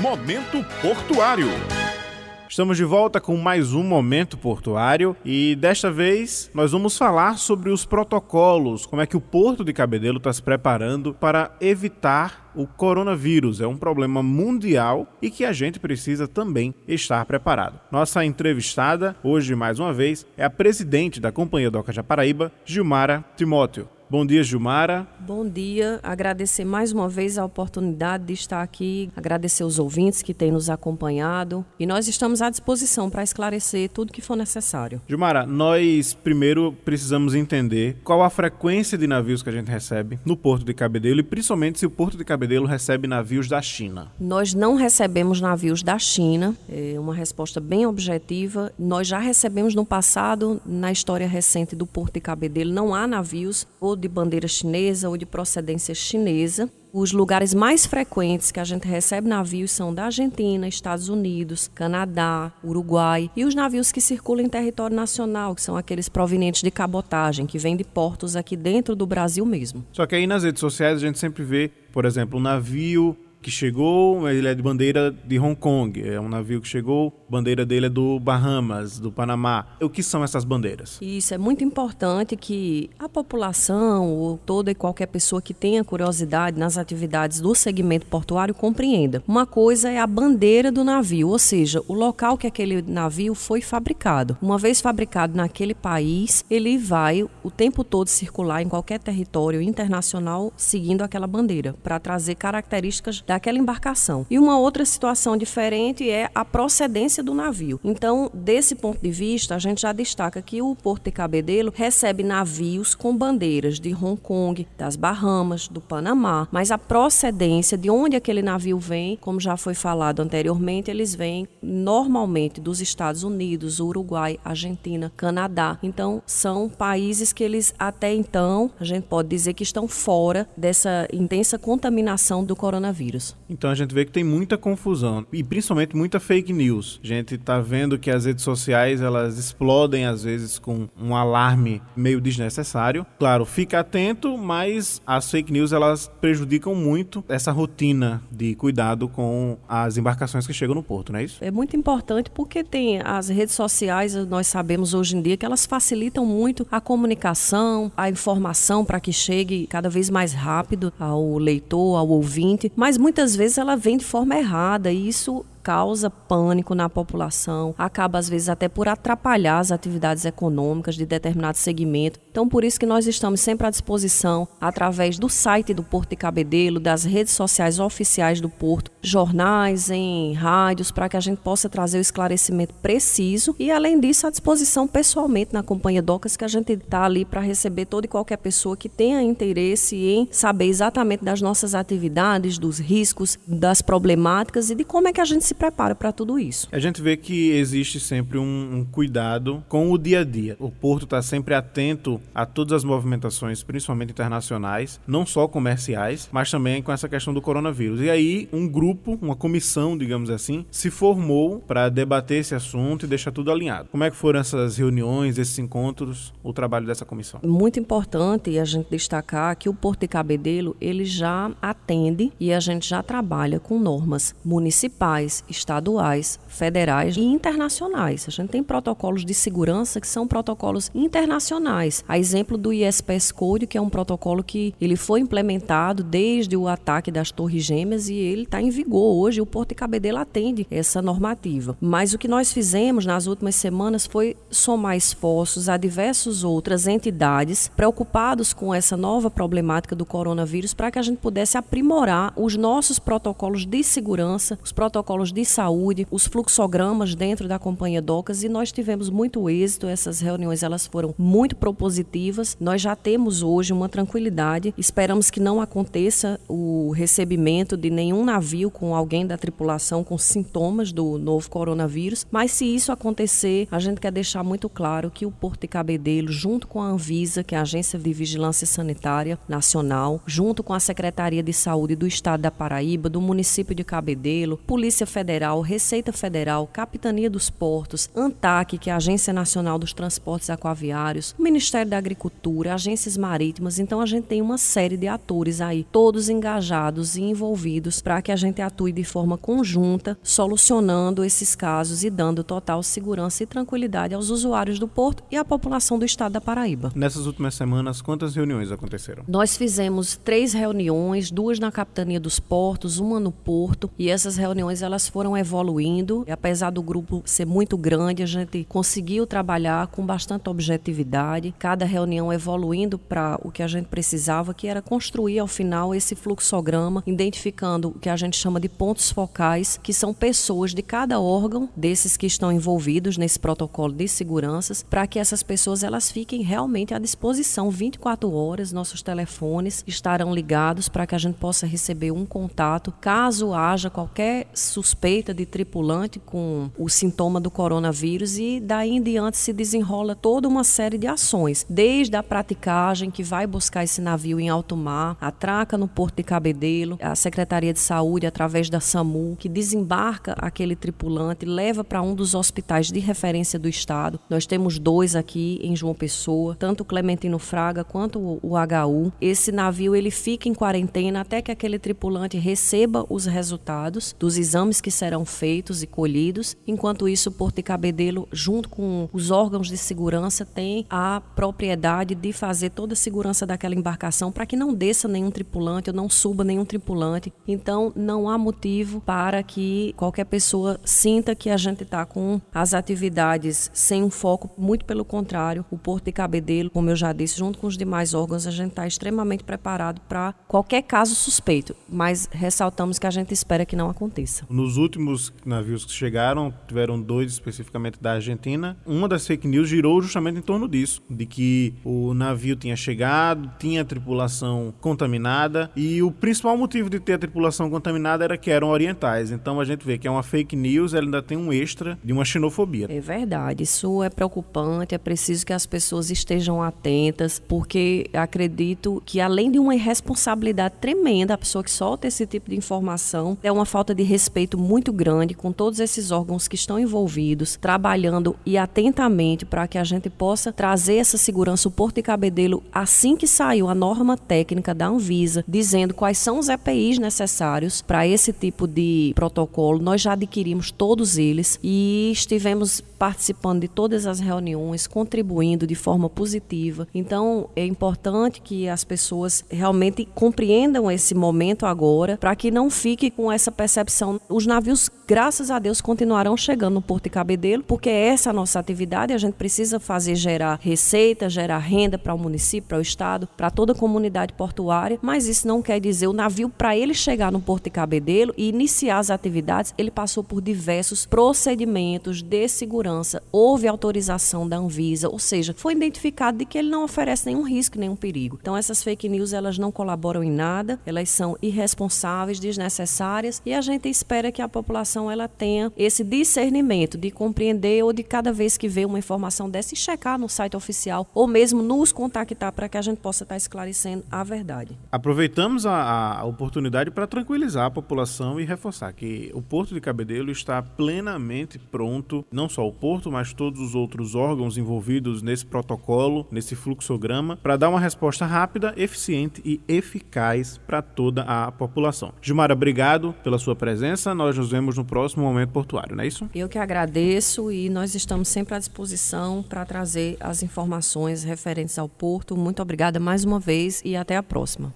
Momento Portuário. Estamos de volta com mais um Momento Portuário e desta vez nós vamos falar sobre os protocolos, como é que o Porto de Cabedelo está se preparando para evitar o coronavírus. É um problema mundial e que a gente precisa também estar preparado. Nossa entrevistada, hoje mais uma vez, é a presidente da Companhia Doca Japaraíba, Gilmara Timóteo. Bom dia, Gilmara. Bom dia. Agradecer mais uma vez a oportunidade de estar aqui, agradecer os ouvintes que têm nos acompanhado e nós estamos à disposição para esclarecer tudo que for necessário. Gilmara, nós primeiro precisamos entender qual a frequência de navios que a gente recebe no Porto de Cabedelo e principalmente se o Porto de Cabedelo recebe navios da China. Nós não recebemos navios da China, é uma resposta bem objetiva. Nós já recebemos no passado, na história recente do Porto de Cabedelo, não há navios ou de bandeira chinesa ou de procedência chinesa. Os lugares mais frequentes que a gente recebe navios são da Argentina, Estados Unidos, Canadá, Uruguai e os navios que circulam em território nacional, que são aqueles provenientes de cabotagem, que vêm de portos aqui dentro do Brasil mesmo. Só que aí nas redes sociais a gente sempre vê, por exemplo, um navio que chegou, ele é de bandeira de Hong Kong, é um navio que chegou, bandeira dele é do Bahamas, do Panamá. O que são essas bandeiras? Isso é muito importante que a população ou toda e qualquer pessoa que tenha curiosidade nas atividades do segmento portuário compreenda. Uma coisa é a bandeira do navio, ou seja, o local que aquele navio foi fabricado. Uma vez fabricado naquele país, ele vai o tempo todo circular em qualquer território internacional seguindo aquela bandeira para trazer características daquela embarcação. E uma outra situação diferente é a procedência do navio. Então, desse ponto de vista, a gente já destaca que o Porto de Cabedelo recebe navios com bandeiras de Hong Kong, das Bahamas, do Panamá, mas a procedência de onde aquele navio vem, como já foi falado anteriormente, eles vêm normalmente dos Estados Unidos, Uruguai, Argentina, Canadá. Então, são países que eles até então, a gente pode dizer que estão fora dessa intensa contaminação do coronavírus. Então a gente vê que tem muita confusão e principalmente muita fake news. A gente está vendo que as redes sociais elas explodem às vezes com um alarme meio desnecessário. Claro, fica atento, mas as fake news elas prejudicam muito essa rotina de cuidado com as embarcações que chegam no porto, não é isso? É muito importante porque tem as redes sociais, nós sabemos hoje em dia que elas facilitam muito a comunicação, a informação para que chegue cada vez mais rápido ao leitor, ao ouvinte, mas muito muitas vezes ela vem de forma errada e isso causa pânico na população, acaba às vezes até por atrapalhar as atividades econômicas de determinado segmento. Então, por isso que nós estamos sempre à disposição, através do site do Porto de Cabedelo, das redes sociais oficiais do Porto, jornais, em rádios, para que a gente possa trazer o esclarecimento preciso e, além disso, à disposição pessoalmente na Companhia Docas, que a gente está ali para receber toda e qualquer pessoa que tenha interesse em saber exatamente das nossas atividades, dos riscos, das problemáticas e de como é que a gente se prepara para tudo isso. A gente vê que existe sempre um, um cuidado com o dia a dia. O porto está sempre atento a todas as movimentações, principalmente internacionais, não só comerciais, mas também com essa questão do coronavírus. E aí, um grupo, uma comissão, digamos assim, se formou para debater esse assunto e deixar tudo alinhado. Como é que foram essas reuniões, esses encontros, o trabalho dessa comissão? Muito importante a gente destacar que o Porto de Cabedelo, ele já atende e a gente já trabalha com normas municipais, estaduais, federais e internacionais. A gente tem protocolos de segurança que são protocolos internacionais. A exemplo do ISPS Code, que é um protocolo que ele foi implementado desde o ataque das Torres Gêmeas e ele está em vigor hoje. O Porto de Cabedelo atende essa normativa. Mas o que nós fizemos nas últimas semanas foi somar esforços a diversas outras entidades preocupados com essa nova problemática do coronavírus para que a gente pudesse aprimorar os nossos protocolos de segurança, os protocolos de saúde, os fluxogramas dentro da companhia Docas e nós tivemos muito êxito. Essas reuniões elas foram muito propositivas. Nós já temos hoje uma tranquilidade. Esperamos que não aconteça o recebimento de nenhum navio com alguém da tripulação com sintomas do novo coronavírus. Mas se isso acontecer, a gente quer deixar muito claro que o Porto de Cabedelo, junto com a Anvisa, que é a Agência de Vigilância Sanitária Nacional, junto com a Secretaria de Saúde do Estado da Paraíba, do município de Cabedelo, Polícia Federal Federal, Receita Federal, Capitania dos Portos, ANTAC, que é a Agência Nacional dos Transportes Aquaviários, o Ministério da Agricultura, agências marítimas. Então a gente tem uma série de atores aí, todos engajados e envolvidos para que a gente atue de forma conjunta, solucionando esses casos e dando total segurança e tranquilidade aos usuários do porto e à população do estado da Paraíba. Nessas últimas semanas, quantas reuniões aconteceram? Nós fizemos três reuniões, duas na Capitania dos Portos, uma no Porto, e essas reuniões elas foram evoluindo. E apesar do grupo ser muito grande, a gente conseguiu trabalhar com bastante objetividade, cada reunião evoluindo para o que a gente precisava, que era construir ao final esse fluxograma, identificando o que a gente chama de pontos focais, que são pessoas de cada órgão desses que estão envolvidos nesse protocolo de seguranças, para que essas pessoas elas fiquem realmente à disposição 24 horas, nossos telefones estarão ligados para que a gente possa receber um contato caso haja qualquer suspeita de tripulante com o sintoma do coronavírus e daí em diante se desenrola toda uma série de ações, desde a praticagem que vai buscar esse navio em alto mar, atraca no porto de Cabedelo, a Secretaria de Saúde através da SAMU que desembarca aquele tripulante, leva para um dos hospitais de referência do estado. Nós temos dois aqui em João Pessoa, tanto o Clementino Fraga quanto o HU. Esse navio ele fica em quarentena até que aquele tripulante receba os resultados dos exames que serão feitos e colhidos. Enquanto isso, o Porto de Cabedelo, junto com os órgãos de segurança, tem a propriedade de fazer toda a segurança daquela embarcação para que não desça nenhum tripulante ou não suba nenhum tripulante. Então, não há motivo para que qualquer pessoa sinta que a gente está com as atividades sem um foco, muito pelo contrário. O Porto de Cabedelo, como eu já disse, junto com os demais órgãos, a gente está extremamente preparado para qualquer caso suspeito, mas ressaltamos que a gente espera que não aconteça. Nos últimos navios que chegaram, tiveram dois especificamente da Argentina. Uma das fake news girou justamente em torno disso, de que o navio tinha chegado, tinha tripulação contaminada e o principal motivo de ter a tripulação contaminada era que eram orientais. Então a gente vê que é uma fake news, ela ainda tem um extra de uma xenofobia. É verdade, isso é preocupante, é preciso que as pessoas estejam atentas, porque acredito que além de uma irresponsabilidade tremenda, a pessoa que solta esse tipo de informação é uma falta de respeito muito grande com todos esses órgãos que estão envolvidos, trabalhando e atentamente para que a gente possa trazer essa segurança. O Porto de Cabedelo, assim que saiu a norma técnica da Anvisa, dizendo quais são os EPIs necessários para esse tipo de protocolo, nós já adquirimos todos eles e estivemos participando de todas as reuniões, contribuindo de forma positiva. Então, é importante que as pessoas realmente compreendam esse momento agora, para que não fique com essa percepção. Os navios, graças a Deus, continuarão chegando no Porto de Cabedelo, porque essa é a nossa atividade, a gente precisa fazer gerar receita, gerar renda para o município, para o estado, para toda a comunidade portuária, mas isso não quer dizer o navio para ele chegar no Porto de Cabedelo e iniciar as atividades, ele passou por diversos procedimentos de segurança, houve autorização da Anvisa, ou seja, foi identificado de que ele não oferece nenhum risco, nenhum perigo. Então essas fake news elas não colaboram em nada, elas são irresponsáveis, desnecessárias e a gente espera que a população ela tenha esse discernimento de compreender ou de cada vez que vê uma informação dessa checar no site oficial ou mesmo nos contactar para que a gente possa estar esclarecendo a verdade. Aproveitamos a, a oportunidade para tranquilizar a população e reforçar que o Porto de Cabedelo está plenamente pronto, não só o Porto, mas todos os outros órgãos envolvidos nesse protocolo, nesse fluxograma, para dar uma resposta rápida, eficiente e eficaz para toda a população. Gilmara, obrigado pela sua presença. Nós nos vemos no próximo Momento Portuário, não é isso? Eu que agradeço e nós estamos sempre à disposição para trazer as informações referentes ao Porto. Muito obrigada mais uma vez e até a próxima.